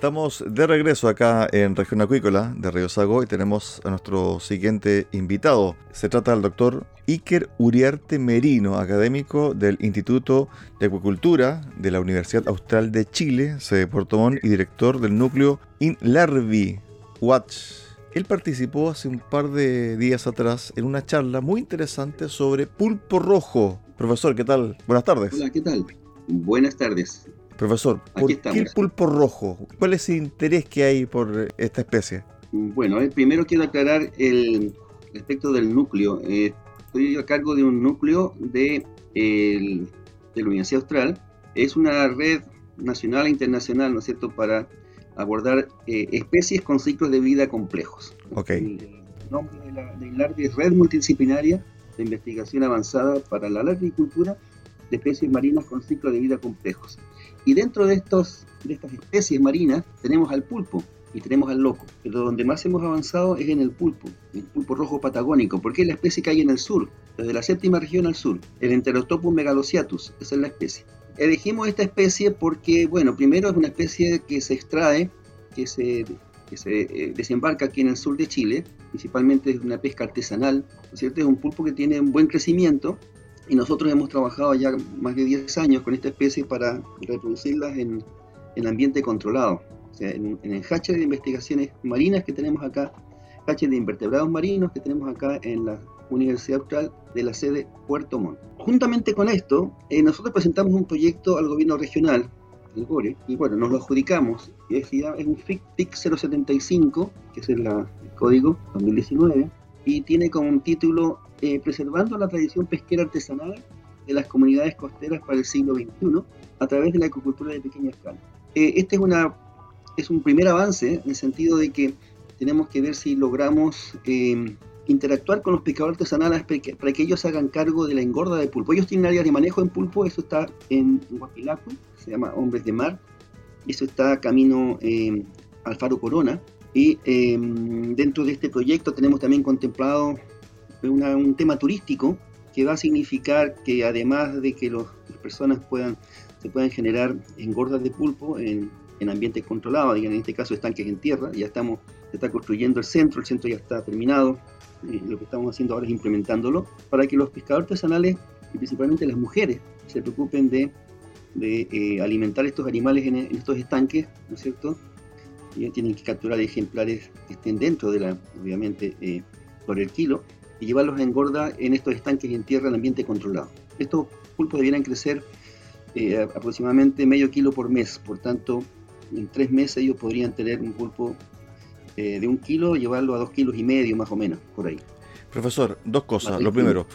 Estamos de regreso acá en Región Acuícola de Río Sago y tenemos a nuestro siguiente invitado. Se trata del doctor Iker Uriarte Merino, académico del Instituto de Acuicultura de la Universidad Austral de Chile, sede de Puerto Montt, y director del núcleo InLarvi Watch. Él participó hace un par de días atrás en una charla muy interesante sobre pulpo rojo. Profesor, ¿qué tal? Buenas tardes. Hola, ¿qué tal? Buenas tardes. Profesor, ¿por qué el pulpo rojo? ¿Cuál es el interés que hay por esta especie? Bueno, primero quiero aclarar el respecto del núcleo. Eh, estoy a cargo de un núcleo de, de la Universidad Austral. Es una red nacional e internacional, ¿no es cierto?, para abordar eh, especies con ciclos de vida complejos. Ok. El, nombre de la, de es Red Multidisciplinaria de Investigación Avanzada para la Agricultura de Especies Marinas con Ciclos de Vida Complejos. Y dentro de, estos, de estas especies marinas tenemos al pulpo y tenemos al loco. Pero donde más hemos avanzado es en el pulpo, el pulpo rojo patagónico, porque es la especie que hay en el sur, desde la séptima región al sur, el Enterotopus megalociatus, esa es la especie. Elegimos esta especie porque, bueno, primero es una especie que se extrae, que se, que se eh, desembarca aquí en el sur de Chile, principalmente es una pesca artesanal, ¿no es cierto? Es un pulpo que tiene un buen crecimiento, y nosotros hemos trabajado ya más de 10 años con esta especie para reproducirlas en, en ambiente controlado. O sea, en, en el hatcher de investigaciones marinas que tenemos acá, hatcher de invertebrados marinos que tenemos acá en la Universidad Austral de la sede Puerto Montt. Juntamente con esto, eh, nosotros presentamos un proyecto al gobierno regional, el GORE, y bueno, nos lo adjudicamos. Es, es un FIC, FIC 075, que es el, el código 2019, y tiene como título eh, preservando la tradición pesquera artesanal de las comunidades costeras para el siglo XXI a través de la acuicultura de pequeña escala. Eh, este es, una, es un primer avance en el sentido de que tenemos que ver si logramos eh, interactuar con los pescadores artesanales para que, ellos hagan cargo de la engorda de pulpo. Ellos tienen áreas de manejo en pulpo, eso está en Huapilaco, se llama Hombres de Mar, eso está camino eh, al Faro Corona, y dentro de este proyecto tenemos también contemplado un tema turístico que va a significar que además de que las personas se puedan generar engordas de pulpo en, en ambientes controlados, en este caso estanques en tierra, ya estamos, se está construyendo el centro, el centro ya está terminado, y lo que estamos haciendo ahora es implementándolo, para que los pescadores artesanales, y principalmente las mujeres, se preocupen de, eh, alimentar estos animales en, estos estanques, ¿no es cierto? Y tienen que capturar ejemplares que estén dentro de la, obviamente, eh, por el kilo, y llevarlos a engorda en estos estanques y en tierra en ambiente controlado. Estos pulpos debieran crecer eh, aproximadamente medio kilo por mes, por tanto, en tres meses ellos podrían tener un pulpo eh, de un kilo, llevarlo a dos kilos y medio más o menos, por ahí. Profesor, dos cosas. Lo primero,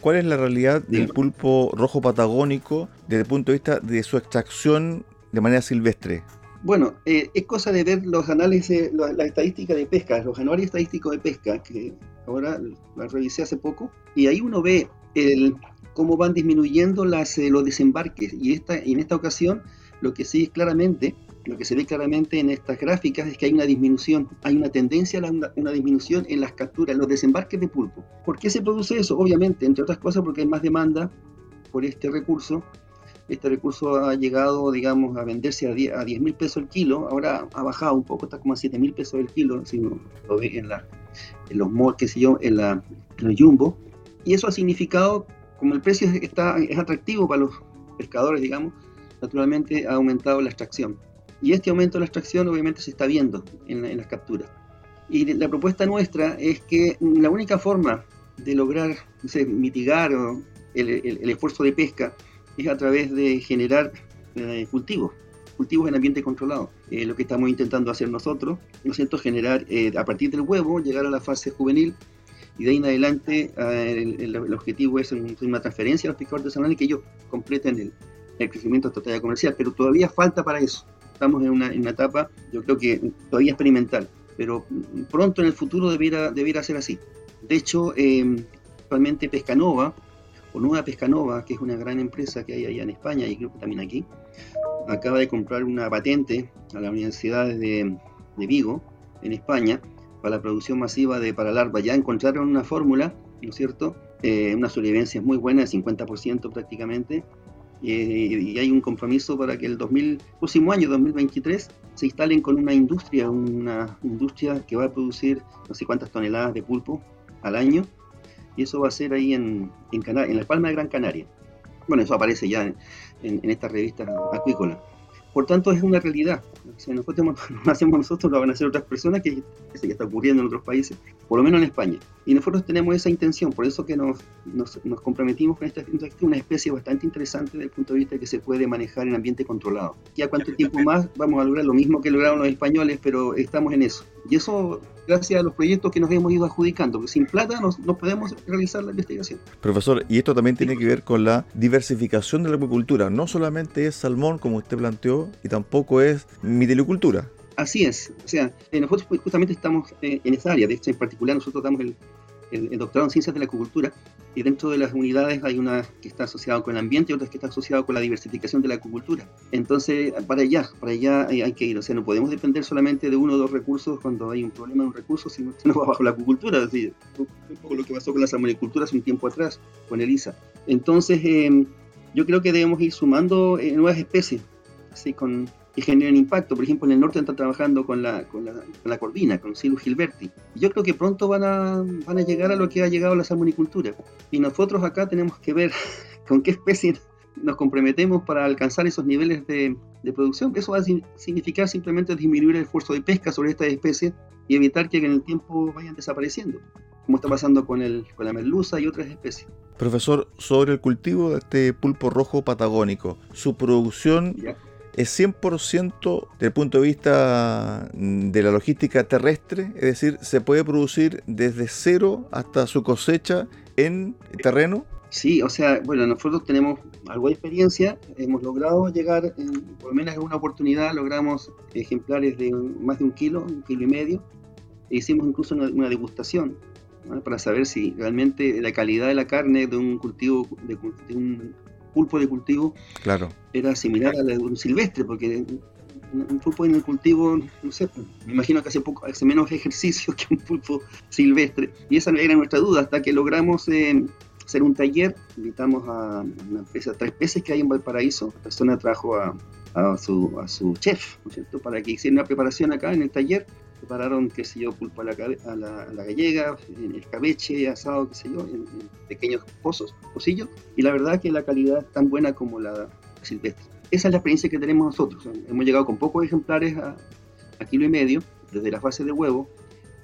¿cuál es la realidad del pulpo rojo patagónico desde el punto de vista de su extracción de manera silvestre? Bueno, eh, es cosa de ver los análisis, la, la estadística de pesca, los anuarios estadísticos de pesca, que ahora la revisé hace poco, y ahí uno ve el, cómo van disminuyendo las, eh, los desembarques. Y esta, en esta ocasión, lo que sí es claramente lo que se ve claramente en estas gráficas es que hay una disminución, hay una tendencia a una, una, disminución en las capturas, en los desembarques de pulpo. ¿Por qué se produce eso? Obviamente, entre otras cosas, porque hay más demanda por este recurso. Este recurso ha llegado, digamos, a venderse a 10 mil pesos el kilo. Ahora ha bajado un poco, está como a 7 mil pesos el kilo, si uno lo ve en, la, en los malls, qué sé yo, en, la, en el jumbo. Y eso ha significado, como el precio está, es atractivo para los pescadores, digamos, naturalmente ha aumentado la extracción. Y este aumento de la extracción obviamente se está viendo en, las capturas. Y la propuesta nuestra es que la única forma de lograr mitigar el, esfuerzo de pesca es a través de generar eh, cultivos, cultivos en ambiente controlado. Eh, lo que estamos intentando hacer nosotros, ¿no es cierto?, generar eh, a partir del huevo, llegar a la fase juvenil y de ahí en adelante el, objetivo es una transferencia a los pescadores artesanales que ellos completen el, crecimiento total comercial, pero todavía falta para eso. Estamos en una, etapa, yo creo que todavía experimental, pero pronto en el futuro debiera, debiera ser así. De hecho, eh, actualmente Pescanova, o Nueva Pescanova, que es una gran empresa que hay allá en España y creo que también aquí, acaba de comprar una patente a la Universidad de, de Vigo, en España, para la producción masiva de paralarva. Ya encontraron una fórmula, ¿no es cierto? Eh, una sobrevivencia muy buena, de 50% prácticamente, y hay un compromiso para que el 2000, próximo año, 2023, se instalen con una industria, una industria que va a producir no sé cuántas toneladas de pulpo al año, y eso va a ser ahí en, en, en la Palma de Gran Canaria. Bueno, eso aparece ya en, en esta revista acuícola. Por tanto, es una realidad. Si nosotros no hacemos nosotros, lo van a hacer otras personas, que eso ya está ocurriendo en otros países, por lo menos en España. Y nosotros tenemos esa intención, por eso que nos, nos, comprometimos con esta, una especie bastante interesante desde el punto de vista de que se puede manejar en ambiente controlado. ¿Y a cuánto tiempo más vamos a lograr lo mismo que lograron los españoles, pero estamos en eso? Y eso gracias a los proyectos que nos hemos ido adjudicando, porque sin plata no, podemos realizar la investigación. Profesor, y esto también tiene que ver con la diversificación de la acuicultura. No solamente es salmón, como usted planteó, y tampoco es mitilicultura. Así es, o sea, eh, nosotros justamente estamos eh, en esa área, de hecho en particular nosotros damos el, el, doctorado en ciencias de la acuicultura y dentro de las unidades hay una que está asociada con el ambiente y otra que está asociada con la diversificación de la acuicultura. Entonces, para allá, para allá hay, que ir. O sea, no podemos depender solamente de uno o dos recursos cuando hay un problema de un recurso, sino que no va bajo la acuicultura. Es decir, un poco lo que pasó con la salmonicultura hace un tiempo atrás, con el ISA. Entonces, em, yo creo que debemos ir sumando eh, nuevas especies, así con que generen impacto. Por ejemplo, en el norte están trabajando con la, con la, con la corvina, con Silus gilberti. Yo creo que pronto van a, van a llegar a lo que ha llegado la salmonicultura. Y nosotros acá tenemos que ver con qué especie nos comprometemos para alcanzar esos niveles de, de producción. Eso va a significar simplemente disminuir el esfuerzo de pesca sobre estas especies y evitar que en el tiempo vayan desapareciendo, como está pasando con, el, con la merluza y otras especies. Profesor, sobre el cultivo de este pulpo rojo patagónico, su producción es 100% desde el punto de vista de la logística terrestre, es decir, se puede producir desde cero hasta su cosecha en terreno. Sí, o sea, bueno, nosotros tenemos algo de experiencia, hemos logrado llegar, por lo menos en una oportunidad, logramos ejemplares de más de un kilo, un kilo y medio, e hicimos incluso una, degustación para saber si realmente la calidad de la carne de un cultivo, de un pulpo de cultivo claro. era similar a la de un silvestre, porque un pulpo en el cultivo, no sé, me imagino que hace, poco, hace menos ejercicio que un pulpo silvestre. Y esa era nuestra duda, hasta que logramos eh, hacer un taller, invitamos a una empresa, tres peces que hay en Valparaíso, la persona trajo a, a, su, a su chef, ¿no es cierto?, para que hiciera una preparación acá en el taller, prepararon, qué sé yo, pulpo a la, a la, gallega, el escabeche asado, qué sé yo, en, pequeños pozos, pocillos, y la verdad que la calidad es tan buena como la silvestre. Esa es la experiencia que tenemos nosotros. Hemos llegado con pocos ejemplares a, a kilo y medio, desde la fase de huevo,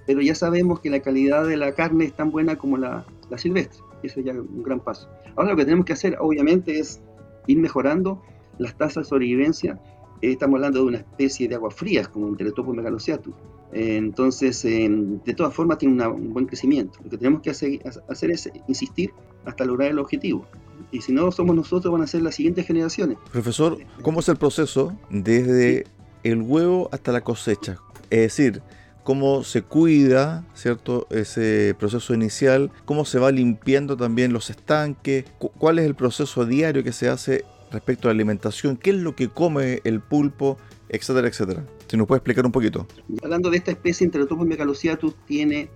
pero ya sabemos que la calidad de la carne es tan buena como la, la silvestre. Eso ya es un gran paso. Ahora lo que tenemos que hacer, obviamente, es ir mejorando las tasas de sobrevivencia. estamos hablando de una especie de aguas frías, como un Teletopo megaloceatus. Entonces, de todas formas, tiene un buen crecimiento. Lo que tenemos que hacer, es insistir hasta lograr el objetivo. Y si no somos nosotros, van a ser las siguientes generaciones. Profesor, ¿cómo es el proceso desde el huevo hasta la cosecha? Es decir, cómo se cuida, ¿cierto? Ese proceso inicial, cómo se va limpiando también los estanques, cuál es el proceso diario que se hace respecto a la alimentación, qué es lo que come el pulpo, etcétera, etcétera. Si nos puede explicar un poquito. Hablando de esta especie, Interatopus megaloceatus tiene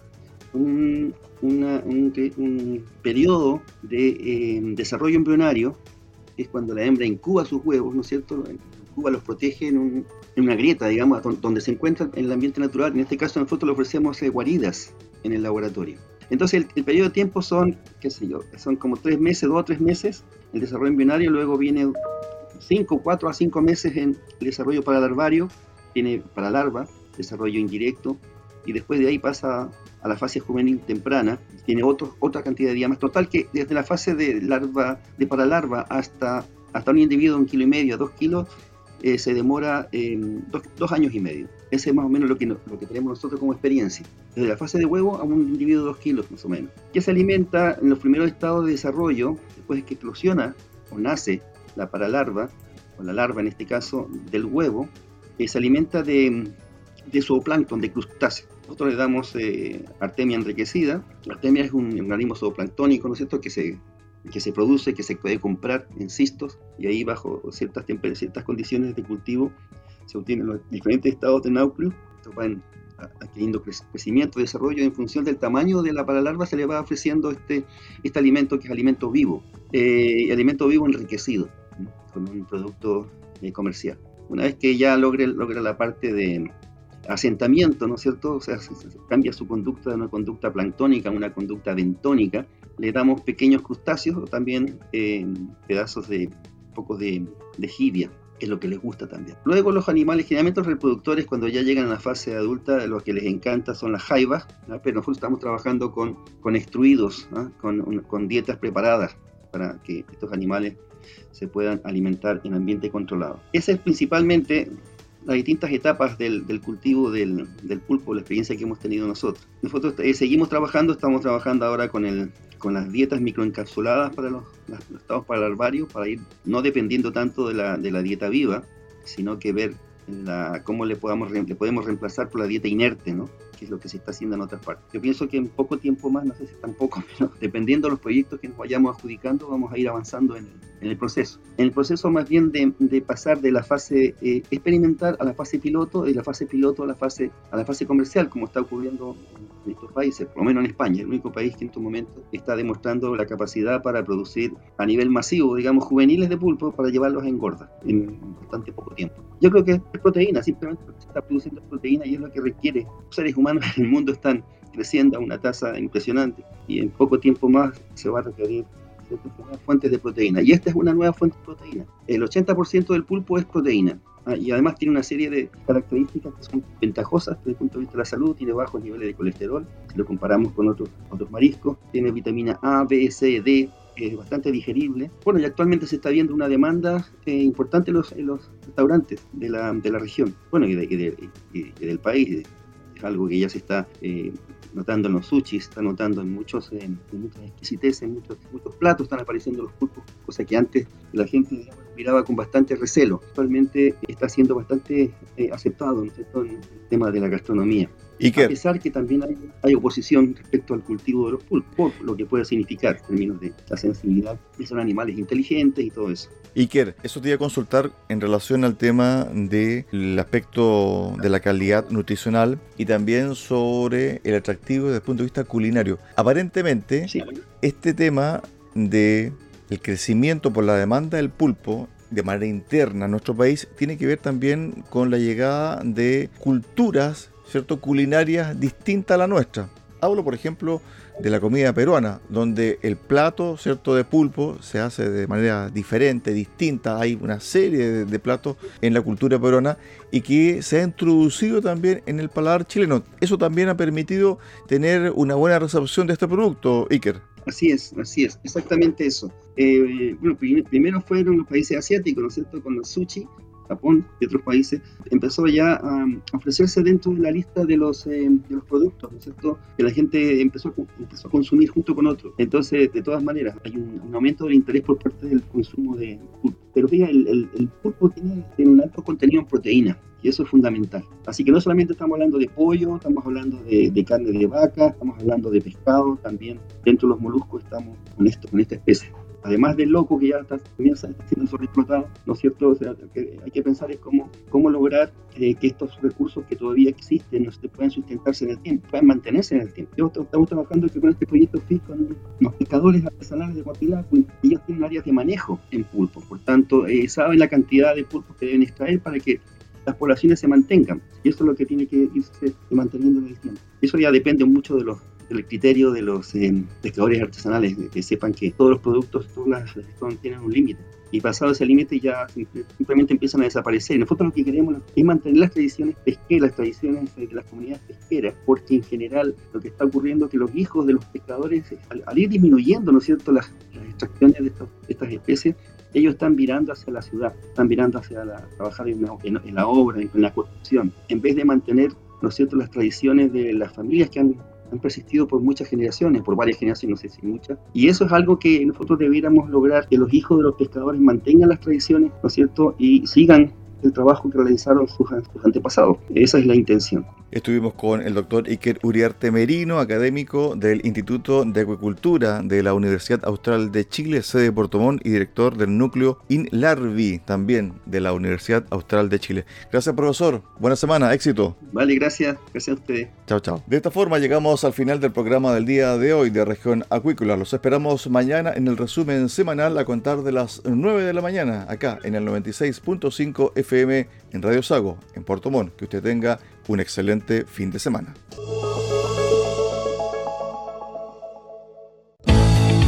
un, un, periodo de eh, desarrollo embrionario, es cuando la hembra incuba sus huevos, ¿no es cierto? Incuba los protege en, una grieta, digamos, donde se encuentra en el ambiente natural. En este caso nosotros le ofrecemos eh, guaridas en el laboratorio. Entonces el, periodo de tiempo son, qué sé yo, son como tres meses, dos o tres meses el desarrollo embrionario, luego viene cinco, cuatro a cinco meses en desarrollo para larvario, tiene para larva, desarrollo indirecto, y después de ahí pasa a la fase juvenil temprana, tiene otro, otra cantidad de días. Total que desde la fase de larva, de paralarva hasta, hasta un individuo de un kilo y medio a dos kilos, eh, se demora dos, dos, años y medio. Ese es más o menos lo que, lo que tenemos nosotros como experiencia. Desde la fase de huevo a un individuo de dos kilos más o menos. Que se alimenta en los primeros estados de desarrollo, después de que eclosiona o nace la paralarva, o la larva en este caso, del huevo, que se alimenta de, de zooplancton, de crustáceos. Nosotros le damos eh, artemia enriquecida. Artemia es un organismo zooplanctónico, ¿no es cierto?, que se, que se produce, que se puede comprar en cistos y ahí bajo ciertas, ciertas condiciones de cultivo se obtienen los diferentes estados de núcleo. van adquiriendo crecimiento, desarrollo en función del tamaño de la paralarva se le va ofreciendo este, este alimento que es alimento vivo, eh, alimento vivo enriquecido con un producto eh, comercial. Una vez que ya logre, logra la parte de, asentamiento, ¿no es cierto? O sea, cambia su conducta de una conducta planctónica a una conducta bentónica. Le damos pequeños crustáceos o también eh, pedazos de pocos de, de jibia, es lo que les gusta también. Luego los animales, generalmente los reproductores, cuando ya llegan a la fase adulta, lo que les encanta son las jaivas, pero nosotros estamos trabajando con, con extruidos, con, con dietas preparadas para que estos animales se puedan alimentar en ambiente controlado. Esa es principalmente las distintas etapas del, cultivo del, pulpo, la experiencia que hemos tenido nosotros. Nosotros eh, seguimos trabajando, estamos trabajando ahora con, el, con las dietas microencapsuladas para los, estados para larvario, para ir no dependiendo tanto de la, de la dieta viva, sino que ver cómo le, podamos, le podemos reemplazar por la dieta inerte, ¿no? Que es lo que se está haciendo en otras partes. Yo pienso que en poco tiempo más, no sé si tampoco, pero dependiendo de los proyectos que nos vayamos adjudicando, vamos a ir avanzando en el, proceso. En el proceso más bien de, pasar de la fase eh, experimental a la fase piloto, de la fase piloto a la fase, a la fase comercial, como está ocurriendo en estos países, por lo menos en España, el único país que en estos momentos está demostrando la capacidad para producir a nivel masivo, digamos, juveniles de pulpo para llevarlos a engorda en bastante poco tiempo. Yo creo que es proteína, simplemente se está produciendo proteína y es lo que requiere seres humanos en el mundo están creciendo a una tasa impresionante y en poco tiempo más se va a requerir fuentes de proteína. Y esta es una nueva fuente de proteína. El 80% del pulpo es proteína. Ah, y además tiene una serie de características que son ventajosas desde el punto de vista de la salud. Tiene bajos niveles de colesterol, si lo comparamos con otros, otros mariscos. Tiene vitamina A, B, C, D, que es bastante digerible. Bueno, y actualmente se está viendo una demanda eh, importante en los, en los, restaurantes de la, de la región, bueno, y, del país. Algo que ya se está eh, notando en los sushi, se está notando en, muchos, en, muchas exquisiteces, en muchos, muchos platos están apareciendo los pulpos, cosa que antes la gente miraba con bastante recelo. Actualmente está siendo bastante eh, aceptado en el tema de la gastronomía. A pesar que también hay, oposición respecto al cultivo de los pulpos, lo que puede significar en términos de la sensibilidad, que son animales inteligentes y todo eso. Iker, eso te iba a consultar en relación al tema del aspecto de la calidad nutricional y también sobre el atractivo desde el punto de vista culinario. Aparentemente, este tema de el crecimiento por la demanda del pulpo de manera interna en nuestro país tiene que ver también con la llegada de culturas ¿cierto? culinarias distintas a la nuestra. Hablo, por ejemplo, de la comida peruana, donde el plato cierto de pulpo se hace de manera diferente, distinta. Hay una serie de, platos en la cultura peruana y que se ha introducido también en el paladar chileno. Eso también ha permitido tener una buena recepción de este producto, Iker. Así es, así es, exactamente eso. Eh, bueno, primero fueron los países asiáticos, ¿no es cierto?, con el sushi, Japón y otros países, empezó ya a ofrecerse dentro de la lista de los, eh, de los productos, ¿no es cierto?, que la gente empezó a, empezó a consumir junto con otros. Entonces, de todas maneras, hay un, aumento del interés por parte del consumo de pulpo. Pero fíjate, el, pulpo tiene, tiene un alto contenido en proteína, y eso es fundamental. Así que no solamente estamos hablando de pollo, estamos hablando de, de, carne de vaca, estamos hablando de pescado, también dentro de los moluscos estamos con esto, con esta especie. Además del loco que ya está, siendo sobreexplotado, ¿no es cierto? O sea, que hay que pensar es cómo, cómo lograr eh, que estos recursos que todavía existen no puedan sustentarse en el tiempo, puedan mantenerse en el tiempo. estamos trabajando con este proyecto FIS con los pescadores artesanales de Guapilaco ellos tienen áreas de manejo en pulpo, por tanto, eh, saben la cantidad de pulpos que deben extraer para que las poblaciones se mantengan. Y eso es lo que tiene que irse manteniendo en el tiempo. Eso ya depende mucho de los del criterio de los eh, pescadores artesanales, que sepan que todos los productos, todas las tienen un límite. Y pasado ese límite ya simplemente empiezan a desaparecer. Nosotros lo que queremos es mantener las tradiciones pesqueras, las tradiciones de las comunidades pesqueras, porque en general lo que está ocurriendo es que los hijos de los pescadores, al, ir disminuyendo, ¿no es cierto?, las, extracciones de, estas especies, ellos están mirando hacia la ciudad, están mirando hacia la, trabajar en, en, la obra, en, la construcción, en vez de mantener, ¿no es cierto?, las tradiciones de las familias que han han persistido por muchas generaciones, por varias generaciones, no sé si muchas. Y eso es algo que nosotros debiéramos lograr, que los hijos de los pescadores mantengan las tradiciones, ¿no es cierto? Y sigan el trabajo que realizaron sus, antepasados. Esa es la intención. Estuvimos con el doctor Iker Uriarte Merino, académico del Instituto de Acuicultura de la Universidad Austral de Chile, sede de Puerto Montt y director del núcleo INLARVI, también de la Universidad Austral de Chile. Gracias, profesor. Buena semana, éxito. Vale, gracias. Gracias a ustedes. Chao, chao. De esta forma llegamos al final del programa del día de hoy de Región Acuícola. Los esperamos mañana en el resumen semanal a contar de las 9 de la mañana, acá en el 96.5 FM en Radio Sago, en Puerto Montt. Que usted tenga un excelente fin de semana.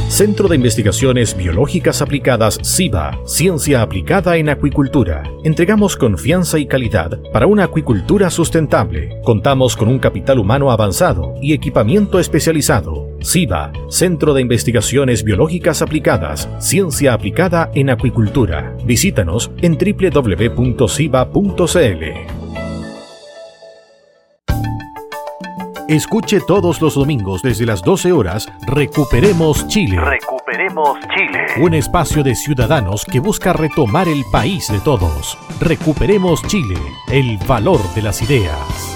Centro de Investigaciones Biológicas Aplicadas CIBA, Ciencia Aplicada en Acuicultura. Entregamos confianza y calidad para una acuicultura sustentable. Contamos con un capital humano avanzado y equipamiento especializado. CIBA, Centro de Investigaciones Biológicas Aplicadas, Ciencia Aplicada en Acuicultura. Visítanos en www.ciba.cl. Escuche todos los domingos desde las 12 horas Recuperemos Chile. Recuperemos Chile. Un espacio de ciudadanos que busca retomar el país de todos. Recuperemos Chile, el valor de las ideas.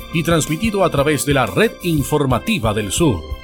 y transmitido a través de la Red Informativa del Sur